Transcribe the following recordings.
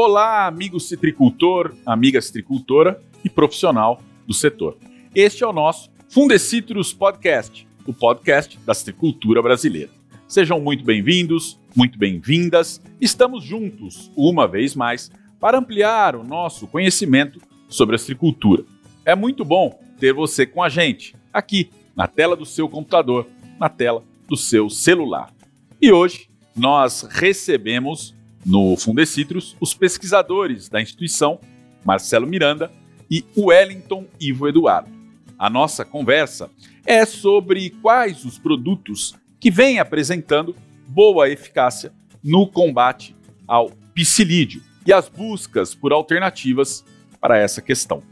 Olá, amigo citricultor, amiga citricultora e profissional do setor. Este é o nosso Fundecitrus Podcast, o podcast da citricultura brasileira. Sejam muito bem-vindos, muito bem-vindas. Estamos juntos, uma vez mais, para ampliar o nosso conhecimento sobre a citricultura. É muito bom ter você com a gente, aqui, na tela do seu computador, na tela do seu celular. E hoje nós recebemos no Fundecitrus os pesquisadores da instituição, Marcelo Miranda e Wellington Ivo Eduardo. A nossa conversa é sobre quais os produtos que vêm apresentando boa eficácia no combate ao psilídeo e as buscas por alternativas para essa questão.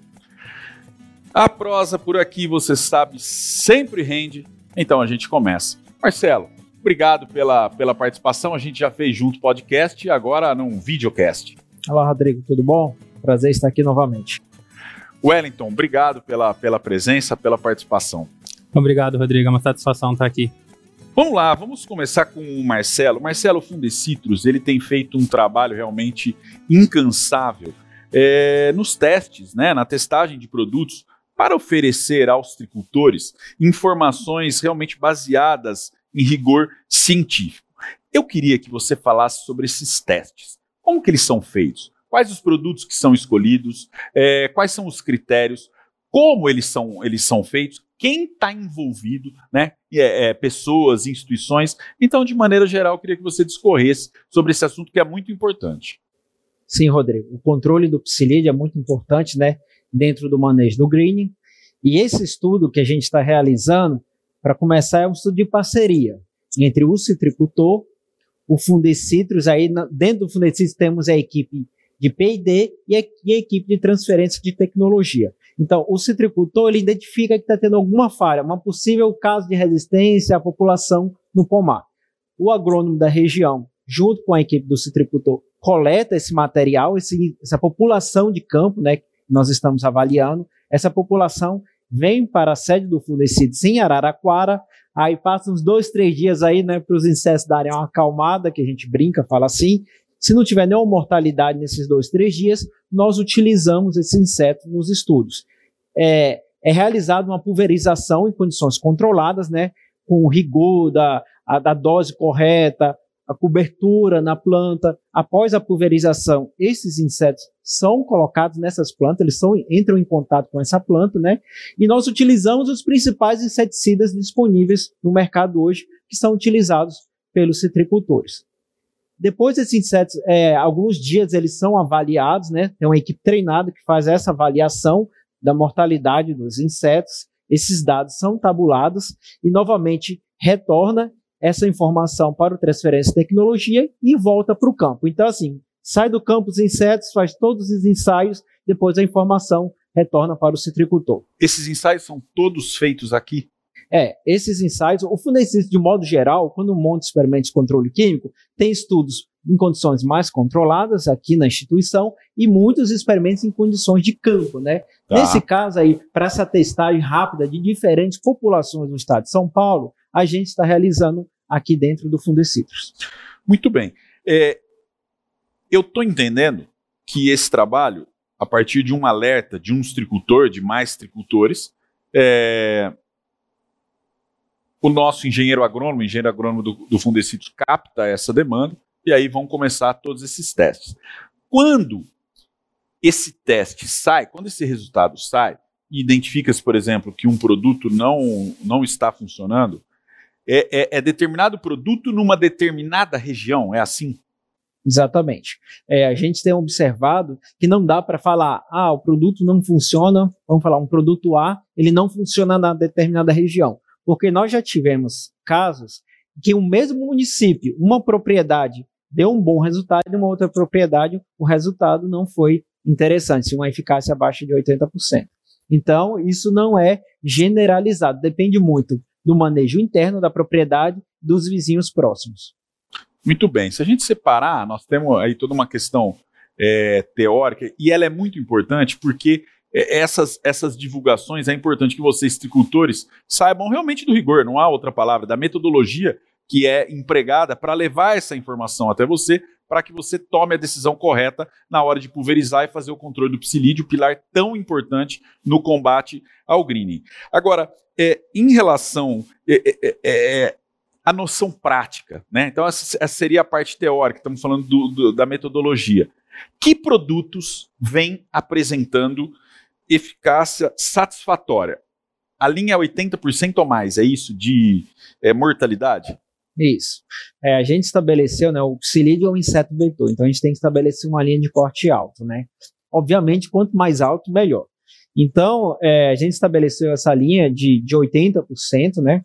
A prosa por aqui, você sabe, sempre rende, então a gente começa. Marcelo, obrigado pela, pela participação. A gente já fez junto podcast e agora num videocast. Olá, Rodrigo, tudo bom? Prazer estar aqui novamente. Wellington, obrigado pela, pela presença, pela participação. Obrigado, Rodrigo. É uma satisfação estar aqui. Vamos lá, vamos começar com o Marcelo. Marcelo Fundecitrus, ele tem feito um trabalho realmente incansável é, nos testes, né, na testagem de produtos, para oferecer aos tricultores informações realmente baseadas em rigor científico. Eu queria que você falasse sobre esses testes. Como que eles são feitos? Quais os produtos que são escolhidos? É, quais são os critérios? Como eles são, eles são feitos? Quem está envolvido, né? É, é, pessoas, instituições. Então, de maneira geral, eu queria que você discorresse sobre esse assunto que é muito importante. Sim, Rodrigo. O controle do psilídeo é muito importante, né? Dentro do manejo do greening. E esse estudo que a gente está realizando, para começar, é um estudo de parceria entre o citricultor, o Fundecitrus, aí dentro do Fundecitrus temos a equipe de P&D e a, e a equipe de transferência de tecnologia. Então, o citricultor ele identifica que está tendo alguma falha, uma possível caso de resistência à população no pomar. O agrônomo da região, junto com a equipe do citricultor, coleta esse material, esse, essa população de campo, né, que nós estamos avaliando. Essa população vem para a sede do Fundecides em Araraquara, aí passa uns dois, três dias aí, né, para os insetos darem uma acalmada, que a gente brinca, fala assim, se não tiver nenhuma mortalidade nesses dois, três dias, nós utilizamos esse inseto nos estudos. É, é realizada uma pulverização em condições controladas, né, com o rigor da, a, da dose correta, a cobertura na planta. Após a pulverização, esses insetos são colocados nessas plantas, eles são, entram em contato com essa planta, né? E nós utilizamos os principais inseticidas disponíveis no mercado hoje, que são utilizados pelos citricultores. Depois desses insetos, é, alguns dias eles são avaliados, né? Tem uma equipe treinada que faz essa avaliação da mortalidade dos insetos. Esses dados são tabulados e novamente retorna essa informação para o transferência de tecnologia e volta para o campo. Então, assim, sai do campo os insetos, faz todos os ensaios, depois a informação retorna para o citricultor. Esses ensaios são todos feitos aqui? É, esses ensaios, o Fundecista, de modo geral, quando monta experimentos de controle químico, tem estudos em condições mais controladas aqui na instituição e muitos experimentos em condições de campo, né? Tá. Nesse caso aí, para essa testagem rápida de diferentes populações do estado de São Paulo, a gente está realizando aqui dentro do Fundecitrus. Muito bem. É, eu estou entendendo que esse trabalho, a partir de um alerta de um tricultor, de mais tricultores, é, o nosso engenheiro agrônomo, engenheiro agrônomo do, do capta essa demanda e aí vão começar todos esses testes. Quando esse teste sai, quando esse resultado sai, e identifica-se, por exemplo, que um produto não, não está funcionando, é, é, é, determinado produto numa determinada região, é assim? Exatamente. É, a gente tem observado que não dá para falar, ah, o produto não funciona, vamos falar, um produto A, ele não funciona na determinada região. Porque nós já tivemos casos que o mesmo município, uma propriedade deu um bom resultado e uma outra propriedade o resultado não foi interessante, uma eficácia abaixo de 80%. Então, isso não é generalizado, depende muito do manejo interno da propriedade dos vizinhos próximos. Muito bem. Se a gente separar, nós temos aí toda uma questão é, teórica e ela é muito importante porque é, essas, essas divulgações, é importante que vocês, tricultores, saibam realmente do rigor, não há outra palavra, da metodologia que é empregada para levar essa informação até você, para que você tome a decisão correta na hora de pulverizar e fazer o controle do psilídeo, pilar tão importante no combate ao greening. Agora, é, em relação é, é, é, é à noção prática, né? Então, essa, essa, seria a parte teórica, estamos falando do, do, da metodologia. Que produtos vem apresentando eficácia satisfatória? A linha é 80% ou mais, é isso, de é, mortalidade? Isso. É, a gente estabeleceu, né, o psilídeo é um inseto vetor, então a gente tem que estabelecer uma linha de corte alto, né? Obviamente, quanto mais alto, melhor. Então, é, a gente estabeleceu essa linha de, de 80%, né?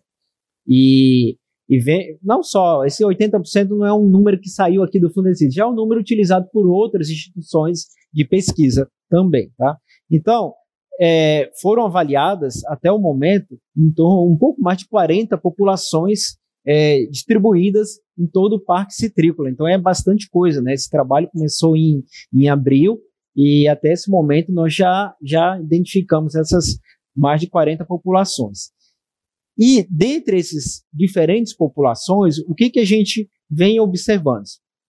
E, e vem, não só, esse 80% não é um número que saiu aqui do Fundecid, já é um número utilizado por outras instituições de pesquisa também, tá? Então, é, foram avaliadas até o momento em torno um pouco mais de 40 populações é, distribuídas em todo o parque citrícola. Então é bastante coisa, né? Esse trabalho começou em, em abril e até esse momento nós já, já identificamos essas mais de 40 populações. E dentre essas diferentes populações, o que, que a gente vem observando?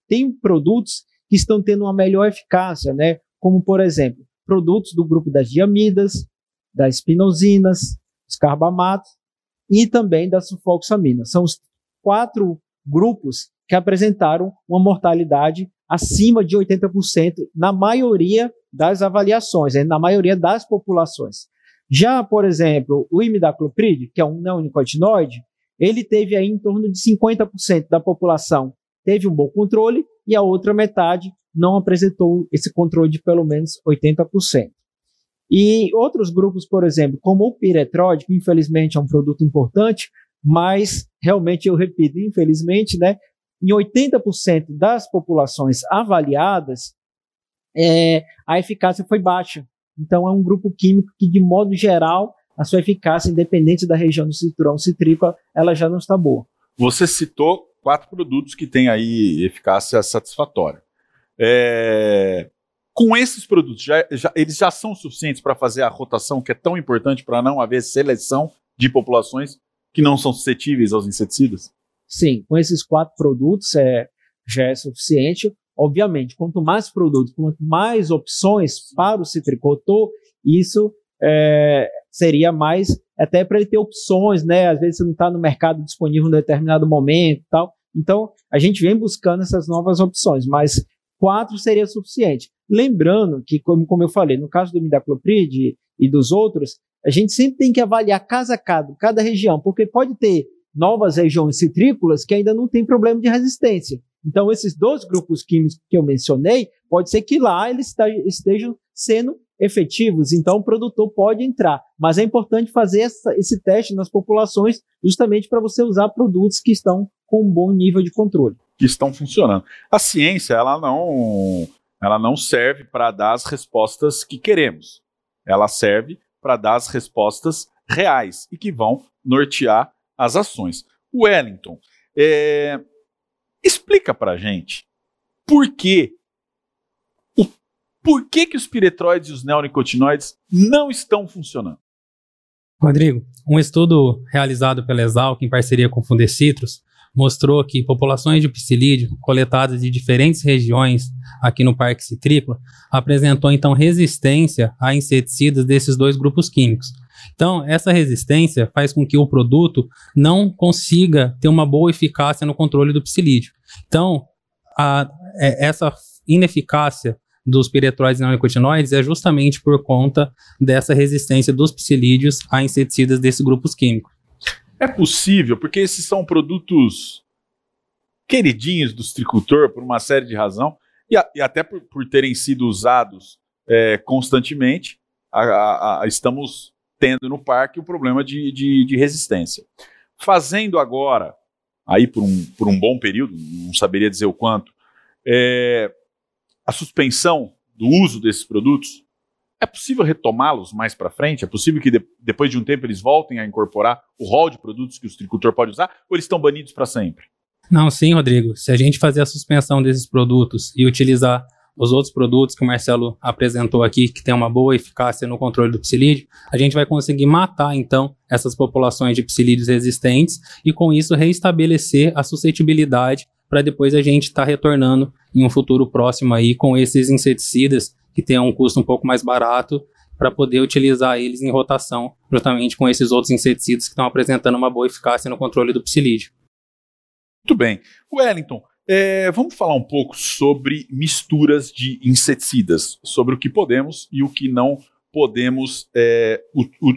Tem produtos que estão tendo uma melhor eficácia, né? como por exemplo, produtos do grupo das diamidas, das espinosínas, os carbamatos, e também da sulfoxamina. São os quatro grupos que apresentaram uma mortalidade acima de 80% na maioria das avaliações, né, na maioria das populações. Já, por exemplo, o imidacloprid, que é um neonicotinoide, ele teve aí em torno de 50% da população teve um bom controle e a outra metade não apresentou esse controle de pelo menos 80%. E outros grupos, por exemplo, como o piretróide, que infelizmente é um produto importante, mas realmente eu repito, infelizmente, né, em 80% das populações avaliadas, é, a eficácia foi baixa. Então, é um grupo químico que, de modo geral, a sua eficácia, independente da região do cinturão citrícola, ela já não está boa. Você citou quatro produtos que têm aí eficácia satisfatória. É, com esses produtos, já, já, eles já são suficientes para fazer a rotação que é tão importante para não haver seleção de populações que não são suscetíveis aos inseticidas? Sim, com esses quatro produtos é, já é suficiente. Obviamente, quanto mais produtos, quanto mais opções para o citricultor, isso é, seria mais até para ele ter opções, né? Às vezes você não está no mercado disponível em determinado momento tal. Então, a gente vem buscando essas novas opções, mas quatro seria suficiente. Lembrando que, como, como eu falei, no caso do Midacloprid e dos outros, a gente sempre tem que avaliar casa a cada, cada região, porque pode ter novas regiões citrícolas que ainda não tem problema de resistência. Então, esses dois grupos químicos que eu mencionei, pode ser que lá eles estejam sendo efetivos, então o produtor pode entrar. Mas é importante fazer essa, esse teste nas populações, justamente para você usar produtos que estão com um bom nível de controle que estão funcionando. A ciência, ela não, ela não serve para dar as respostas que queremos. Ela serve para dar as respostas reais e que vão nortear as ações. Wellington, é, explica para gente por que o, por que, que os piretroides e os neonicotinoides não estão funcionando. Rodrigo, um estudo realizado pela Exalc em parceria com o Fundecitrus mostrou que populações de psilídeo coletadas de diferentes regiões aqui no Parque Citrícola apresentou então resistência a inseticidas desses dois grupos químicos. Então, essa resistência faz com que o produto não consiga ter uma boa eficácia no controle do psilídeo. Então, a, é, essa ineficácia dos piretroides não nicotinoides é justamente por conta dessa resistência dos psilídeos a inseticidas desses grupos químicos. É possível, porque esses são produtos queridinhos do citricultor por uma série de razão, e, a, e até por, por, terem sido usados é, constantemente, a, a, estamos tendo no parque o problema de, de, de, resistência. Fazendo agora, aí por um, por um bom período, não saberia dizer o quanto, é, a suspensão do uso desses produtos, é possível retomá-los mais para frente? É possível que de, depois de um tempo eles voltem a incorporar o rol de produtos que o citricultor pode usar? Ou eles estão banidos para sempre? Não, sim, Rodrigo. Se a gente fazer a suspensão desses produtos e utilizar os outros produtos que o Marcelo apresentou aqui, que tem uma boa eficácia no controle do psilídeo, a gente vai conseguir matar, então, essas populações de psilídeos resistentes e, com isso, reestabelecer a suscetibilidade para depois a gente estar tá retornando em um futuro próximo aí com esses inseticidas que tenham um custo um pouco mais barato para poder utilizar eles em rotação, justamente com esses outros inseticidas que estão apresentando uma boa eficácia no controle do psilídeo. Muito bem. Wellington, é, vamos falar um pouco sobre misturas de inseticidas, sobre o que podemos e o que não podemos é,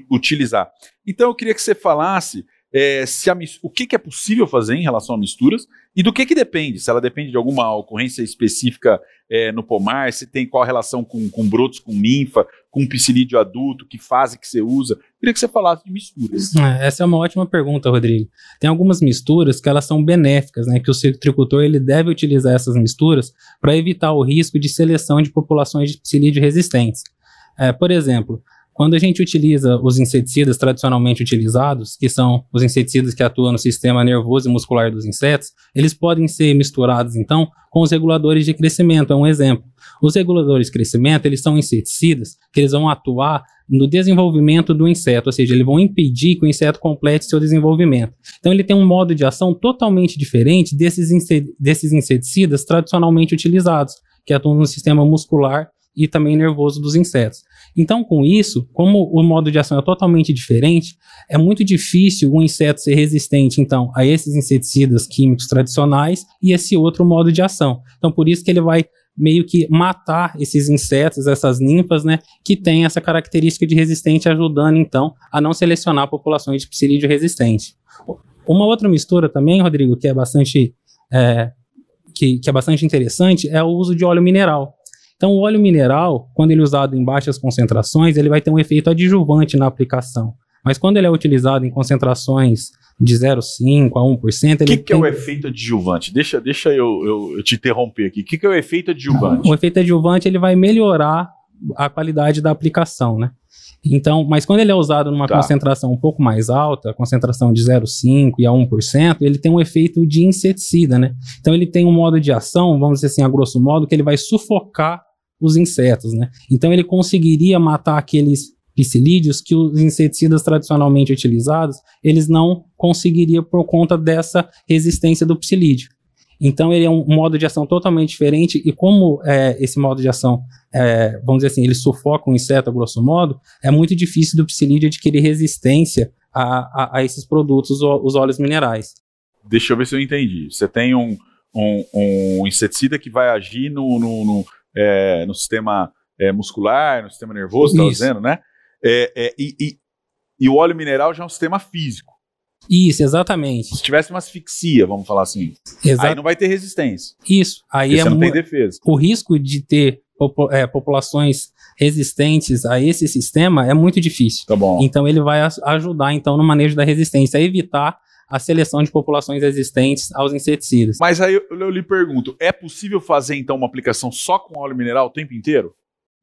utilizar. Então eu queria que você falasse é, se a, o que, que, é possível fazer em relação a misturas e do que, que depende. Se ela depende de alguma ocorrência específica é, no pomar, se tem qual relação com, com brotos, com ninfa, com psilídeo adulto, que fase que você usa. Queria que você falasse de misturas. É, essa é uma ótima pergunta, Rodrigo. Tem algumas misturas que elas são benéficas, né? Que o citricultor ele deve utilizar essas misturas para evitar o risco de seleção de populações de psilídeo resistentes. É, por exemplo, quando a gente utiliza os inseticidas tradicionalmente utilizados, que são os inseticidas que atuam no sistema nervoso e muscular dos insetos, eles podem ser misturados então com os reguladores de crescimento, é um exemplo. Os reguladores de crescimento, eles são inseticidas que eles vão atuar no desenvolvimento do inseto, ou seja, eles vão impedir que o inseto complete seu desenvolvimento. Então ele tem um modo de ação totalmente diferente desses, desses inseticidas tradicionalmente utilizados, que atuam no sistema muscular e também nervoso dos insetos. Então, com isso, como o modo de ação é totalmente diferente, é muito difícil um inseto ser resistente, então, a esses inseticidas químicos tradicionais e esse outro modo de ação. Então, por isso que ele vai meio que matar esses insetos, essas ninfas, né, que têm essa característica de resistente, ajudando, então, a não selecionar populações de psilídeo resistente. Uma outra mistura também, Rodrigo, que é bastante, é, que, que é bastante interessante, é o uso de óleo mineral. Então, o óleo mineral, quando ele é usado em baixas concentrações, ele vai ter um efeito adjuvante na aplicação. Mas quando ele é utilizado em concentrações de 0,5% a 1%. O que, que tem... é o efeito adjuvante? Deixa, deixa eu, eu, eu te interromper aqui. O que, que é o efeito adjuvante? O efeito adjuvante ele vai melhorar a qualidade da aplicação, né? Então, mas quando ele é usado numa tá. concentração um pouco mais alta, concentração de 0,5% e a 1%, ele tem um efeito de inseticida, né? Então ele tem um modo de ação, vamos dizer assim, a grosso modo, que ele vai sufocar os insetos, né? Então ele conseguiria matar aqueles psilídeos que os inseticidas tradicionalmente utilizados, eles não conseguiriam por conta dessa resistência do psilídeo. Então ele é um modo de ação totalmente diferente e como é, esse modo de ação, é, vamos dizer assim, ele sufoca o inseto a grosso modo, é muito difícil do psilídeo adquirir resistência a, a, a esses produtos, os óleos minerais. Deixa eu ver se eu entendi. Você tem um, um, um inseticida que vai agir no, no, no, é, no sistema é, muscular, no sistema nervoso, está dizendo, né? É, é, e, e, e, o óleo mineral já é um sistema físico. Isso, exatamente. Se tivesse uma asfixia, vamos falar assim, Exa aí não vai ter resistência. Isso, aí é você não tem defesa. O risco de ter é, populações resistentes a esse sistema é muito difícil. Tá bom. Então ele vai ajudar então no manejo da resistência, a evitar a seleção de populações resistentes aos inseticidas. Mas aí eu, eu lhe pergunto, é possível fazer então uma aplicação só com óleo mineral o tempo inteiro?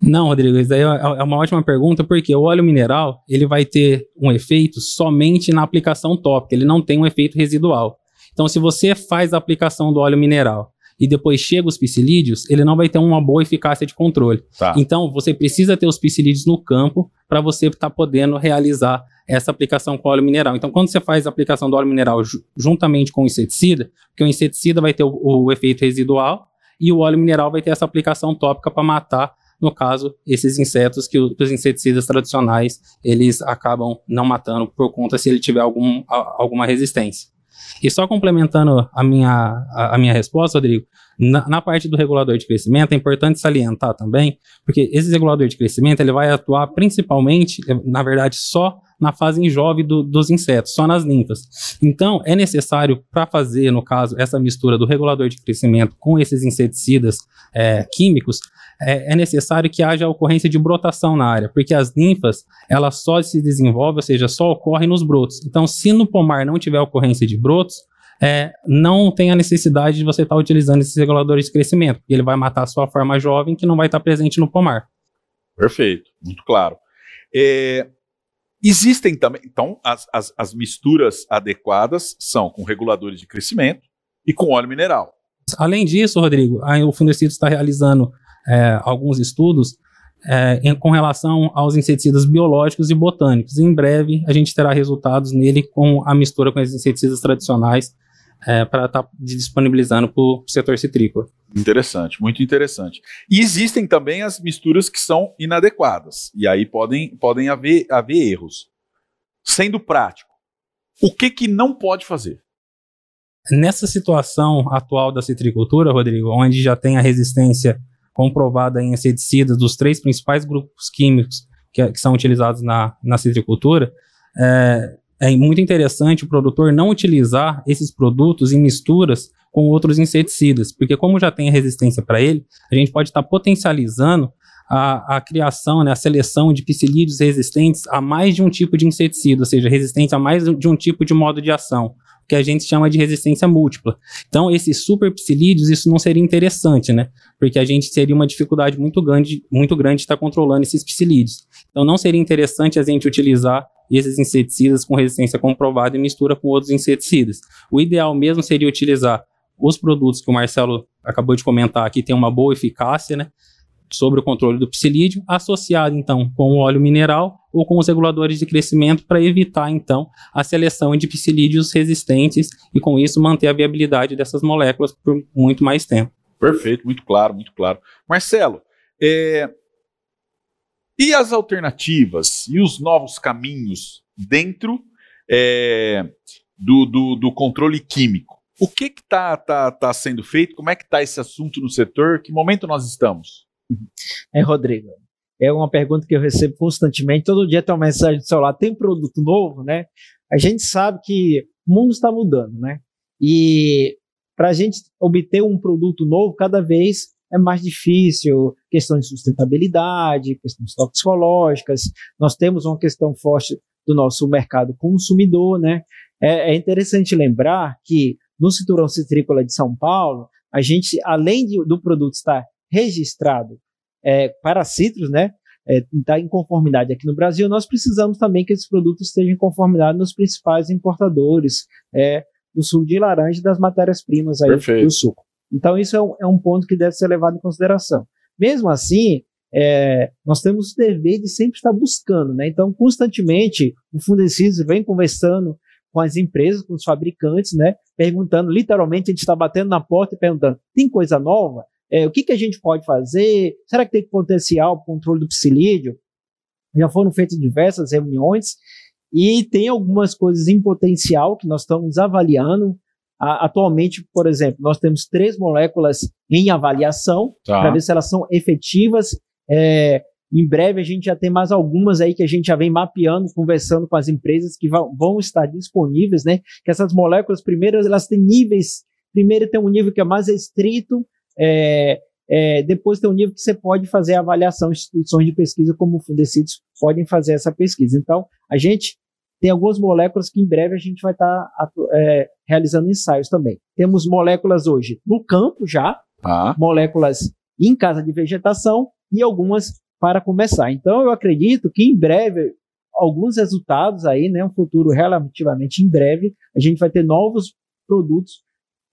Não, Rodrigo, isso aí é, é uma ótima pergunta, porque o óleo mineral ele vai ter um efeito somente na aplicação tópica, ele não tem um efeito residual. Então, se você faz a aplicação do óleo mineral e depois chega os psilídeos, ele não vai ter uma boa eficácia de controle. Tá. Então, você precisa ter os psilídeos no campo para você estar tá podendo realizar essa aplicação com óleo mineral. Então, quando você faz a aplicação do óleo mineral juntamente com o inseticida, porque o inseticida vai ter o, o efeito residual e o óleo mineral vai ter essa aplicação tópica para matar no caso, esses insetos que, os inseticidas tradicionais eles acabam não matando por conta se ele tiver algum, a, alguma resistência. E só complementando a minha, a, a minha resposta, Rodrigo, na, na, parte do regulador de crescimento é importante salientar também, porque esse regulador de crescimento ele vai atuar principalmente, na verdade, só na fase jovem do, dos insetos, só nas ninfas. Então, é necessário, para fazer, no caso, essa mistura do regulador de crescimento com esses inseticidas é, químicos, é, é, necessário que haja ocorrência de brotação na área, porque as ninfas, elas só se desenvolvem, ou seja, só ocorrem nos brotos. Então, se no pomar não tiver ocorrência de brotos, é, não tem a necessidade de você estar tá utilizando esses reguladores de crescimento, porque ele vai matar a sua forma jovem que não vai estar tá presente no pomar. Perfeito, muito claro. É, existem também, então, as, as, as misturas adequadas são com reguladores de crescimento e com óleo mineral. Além disso, Rodrigo, o Fundecido está realizando é, alguns estudos é, em, com relação aos inseticidas biológicos e botânicos. Em breve, a gente terá resultados nele com a mistura com os inseticidas tradicionais é, para estar tá disponibilizando para o setor citrícola. Interessante, muito interessante. E existem também as misturas que são inadequadas, e aí podem, podem haver, haver erros. Sendo prático, o que, que não pode fazer? Nessa situação atual da citricultura, Rodrigo, onde já tem a resistência comprovada em inseticidas dos três principais grupos químicos que, que são utilizados na, na citricultura, é, é muito interessante o produtor não utilizar esses produtos em misturas com outros inseticidas, porque como já tem resistência para ele, a gente pode estar tá potencializando a, a, criação, né, a seleção de psilídeos resistentes a mais de um tipo de inseticida, ou seja, resistentes a mais de um tipo de modo de ação, que a gente chama de resistência múltipla. Então, esses super psilídeos, isso não seria interessante, né? Porque a gente teria uma dificuldade muito grande, muito grande de estar controlando esses psilídeos. Então, não seria interessante a gente utilizar esses inseticidas com resistência comprovada e mistura com outros inseticidas. O ideal mesmo seria utilizar os produtos que o Marcelo acabou de comentar aqui têm uma boa eficácia, né? Sobre o controle do psilídeo, associado então com o óleo mineral ou com os reguladores de crescimento para evitar então a seleção de psilídeos resistentes e com isso manter a viabilidade dessas moléculas por muito mais tempo. Perfeito, muito claro, muito claro. Marcelo, é... e as alternativas e os novos caminhos dentro é... do, do, do controle químico? O que está tá, tá sendo feito? Como é que está esse assunto no setor? Que momento nós estamos? É, Rodrigo, é uma pergunta que eu recebo constantemente. Todo dia tem uma mensagem do celular, tem produto novo, né? A gente sabe que o mundo está mudando, né? E para a gente obter um produto novo, cada vez é mais difícil, questão de sustentabilidade, questões toxicológicas. Nós temos uma questão forte do nosso mercado consumidor, né? É, é interessante lembrar que no cinturão citrícola de São Paulo, a gente, além de, do produto estar registrado é, para citros, né, é, está em conformidade aqui no Brasil, nós precisamos também que esses produtos estejam em conformidade nos principais importadores é, do suco de laranja e das matérias-primas aí Perfeito. do suco. Então, isso é um, é um, ponto que deve ser levado em consideração. Mesmo assim, é, nós temos o dever de sempre estar buscando, né? Então, constantemente, o Fundeciso vem conversando com as empresas, com os fabricantes, né? Perguntando, literalmente, a gente está batendo na porta e perguntando: tem coisa nova? É, o que, que a gente pode fazer? Será que tem potencial para o controle do psilídeo? Já foram feitas diversas reuniões e tem algumas coisas em potencial que nós estamos avaliando. atualmente, por exemplo, nós temos três moléculas em avaliação tá. para ver se elas são efetivas. É, em breve a gente já tem mais algumas aí que a gente já vem mapeando, conversando com as empresas que vão, vão estar disponíveis, né? Que essas moléculas, primeiro, elas têm níveis. Primeiro tem um nível que é mais restrito, é, é, depois tem um nível que você pode fazer a avaliação, instituições de pesquisa como o Fundecidos podem fazer essa pesquisa. Então, a gente tem algumas moléculas que em breve a gente vai estar tá, é, realizando ensaios também. Temos moléculas hoje no campo já, ah. moléculas em casa de vegetação e algumas para começar. Então, eu acredito que em breve, alguns resultados aí, né, um futuro relativamente em breve, a gente vai ter novos produtos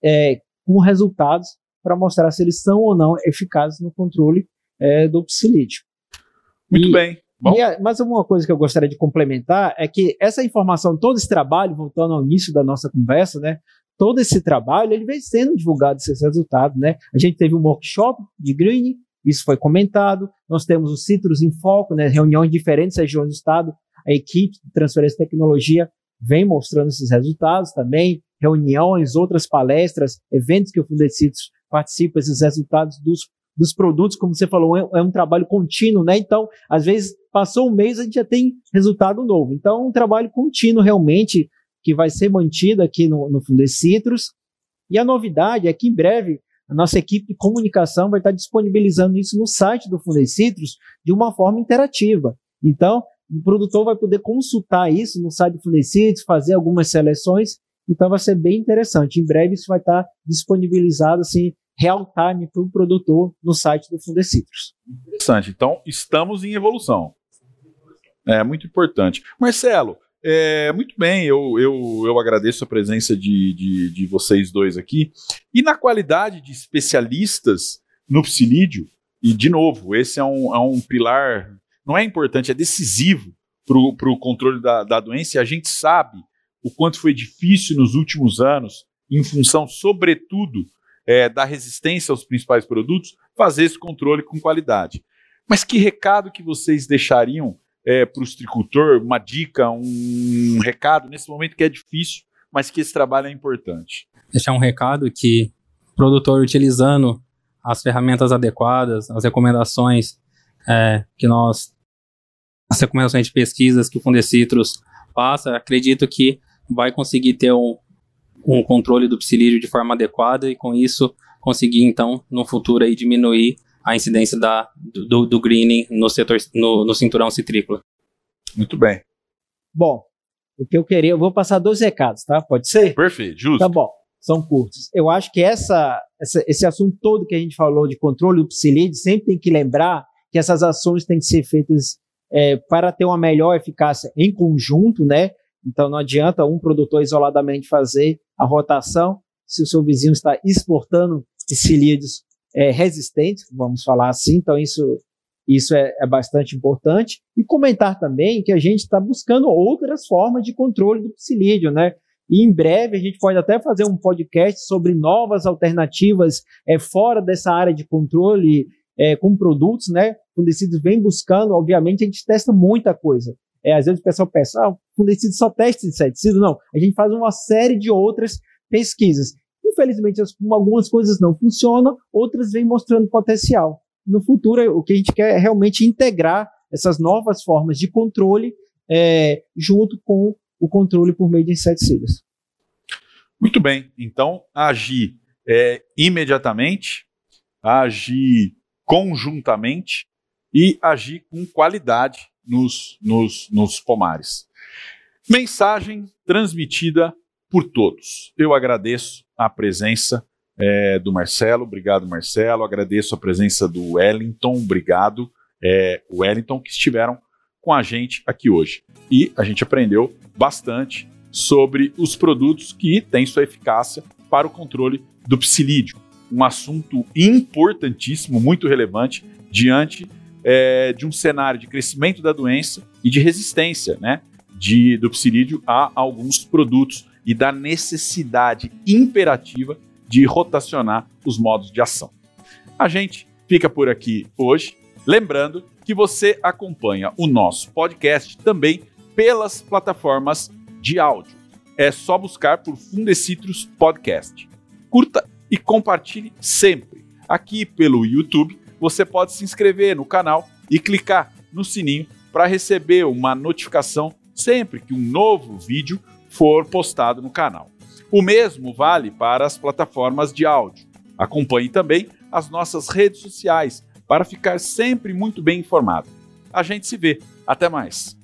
é, com resultados para mostrar se eles são ou não eficazes no controle é, do psilídeo. Muito e, bem. Bom. E, mas uma coisa que eu gostaria de complementar é que essa informação, todo esse trabalho, voltando ao início da nossa conversa, né, todo esse trabalho ele vem sendo divulgado esses resultados, né? A gente teve um workshop de greening, isso foi comentado. Nós temos o Citrus em Foco, né, reuniões em diferentes regiões do estado. A equipe de transferência de tecnologia vem mostrando esses resultados também. Reuniões, outras palestras, eventos que o Fundecitrus participa, esses resultados dos, dos produtos, como você falou, é, é, um trabalho contínuo, né? Então, às vezes, passou um mês, a gente já tem resultado novo. Então, é um trabalho contínuo realmente que vai ser mantido aqui no, no Fundecitrus. E a novidade é que em breve a nossa equipe de comunicação vai estar disponibilizando isso no site do Fundecitrus de uma forma interativa. Então, o produtor vai poder consultar isso no site do Fundecitrus, fazer algumas seleções. Então, vai ser bem interessante. Em breve, isso vai estar disponibilizado assim, real time para o produtor no site do Fundecitrus. Interessante. Então, estamos em evolução. É muito importante. Marcelo, é, muito bem, eu, eu, eu agradeço a presença de, de, de vocês dois aqui. E na qualidade de especialistas no psilídeo, E, de novo, esse é um, é um pilar, não é importante, é decisivo para o controle da, da doença. E a gente sabe o quanto foi difícil nos últimos anos, em função, sobretudo, é, da resistência aos principais produtos, fazer esse controle com qualidade. Mas que recado que vocês deixariam é, para o estricultor? Uma dica, um recado nesse momento que é difícil, mas que esse trabalho é importante. Deixar um recado que o produtor utilizando as ferramentas adequadas, as recomendações é, que nós, as recomendações de pesquisas que o Fundecitrus passa, acredito que vai conseguir ter um, um controle do psilídeo de forma adequada e com isso conseguir então no futuro aí diminuir a incidência da, do, do greening no setor no, no cinturão citrícola. Muito bem. Bom, o que eu queria, eu vou passar dois recados, tá? Pode ser? Perfeito, justo. Tá bom, são curtos. Eu acho que essa, essa esse assunto todo que a gente falou de controle do psilídeo, sempre tem que lembrar que essas ações têm que ser feitas é, para ter uma melhor eficácia em conjunto, né? Então não adianta um produtor isoladamente fazer a rotação se o seu vizinho está exportando psilídeos é, resistentes, vamos falar assim. Então isso isso é, é bastante importante. E comentar também que a gente está buscando outras formas de controle do psilídeo, né? E em breve a gente pode até fazer um podcast sobre novas alternativas é, fora dessa área de controle é, com produtos, né? O Fundecidos vem buscando, obviamente, a gente testa muita coisa. É, às vezes o pessoal pensa, ah, o Fundecidos só testa inseticida. Não, a gente faz uma série de outras pesquisas. Infelizmente, algumas coisas não funcionam, outras vêm mostrando potencial. No futuro, o que a gente quer é realmente integrar essas novas formas de controle é, junto com o controle por meio de inseticidas. Muito bem. Então, agir é, imediatamente, agir conjuntamente e agir com qualidade nos, nos, nos pomares. Mensagem transmitida por todos. Eu agradeço a presença é, do Marcelo, obrigado Marcelo, agradeço a presença do Wellington, obrigado é, Wellington, que estiveram com a gente aqui hoje. E a gente aprendeu bastante sobre os produtos que têm sua eficácia para o controle do psilídeo. Um assunto importantíssimo, muito relevante, diante é, de um cenário de crescimento da doença e de resistência né, de, do psilídeo a alguns produtos e da necessidade imperativa de rotacionar os modos de ação. A gente fica por aqui hoje, lembrando que você acompanha o nosso podcast também pelas plataformas de áudio. É só buscar por Fundecitrus Podcast. Curta e compartilhe sempre. Aqui pelo YouTube, você pode se inscrever no canal e clicar no sininho para receber uma notificação sempre que um novo vídeo for postado no canal. O mesmo vale para as plataformas de áudio. Acompanhe também as nossas redes sociais para ficar sempre muito bem informado. A gente se vê. Até mais.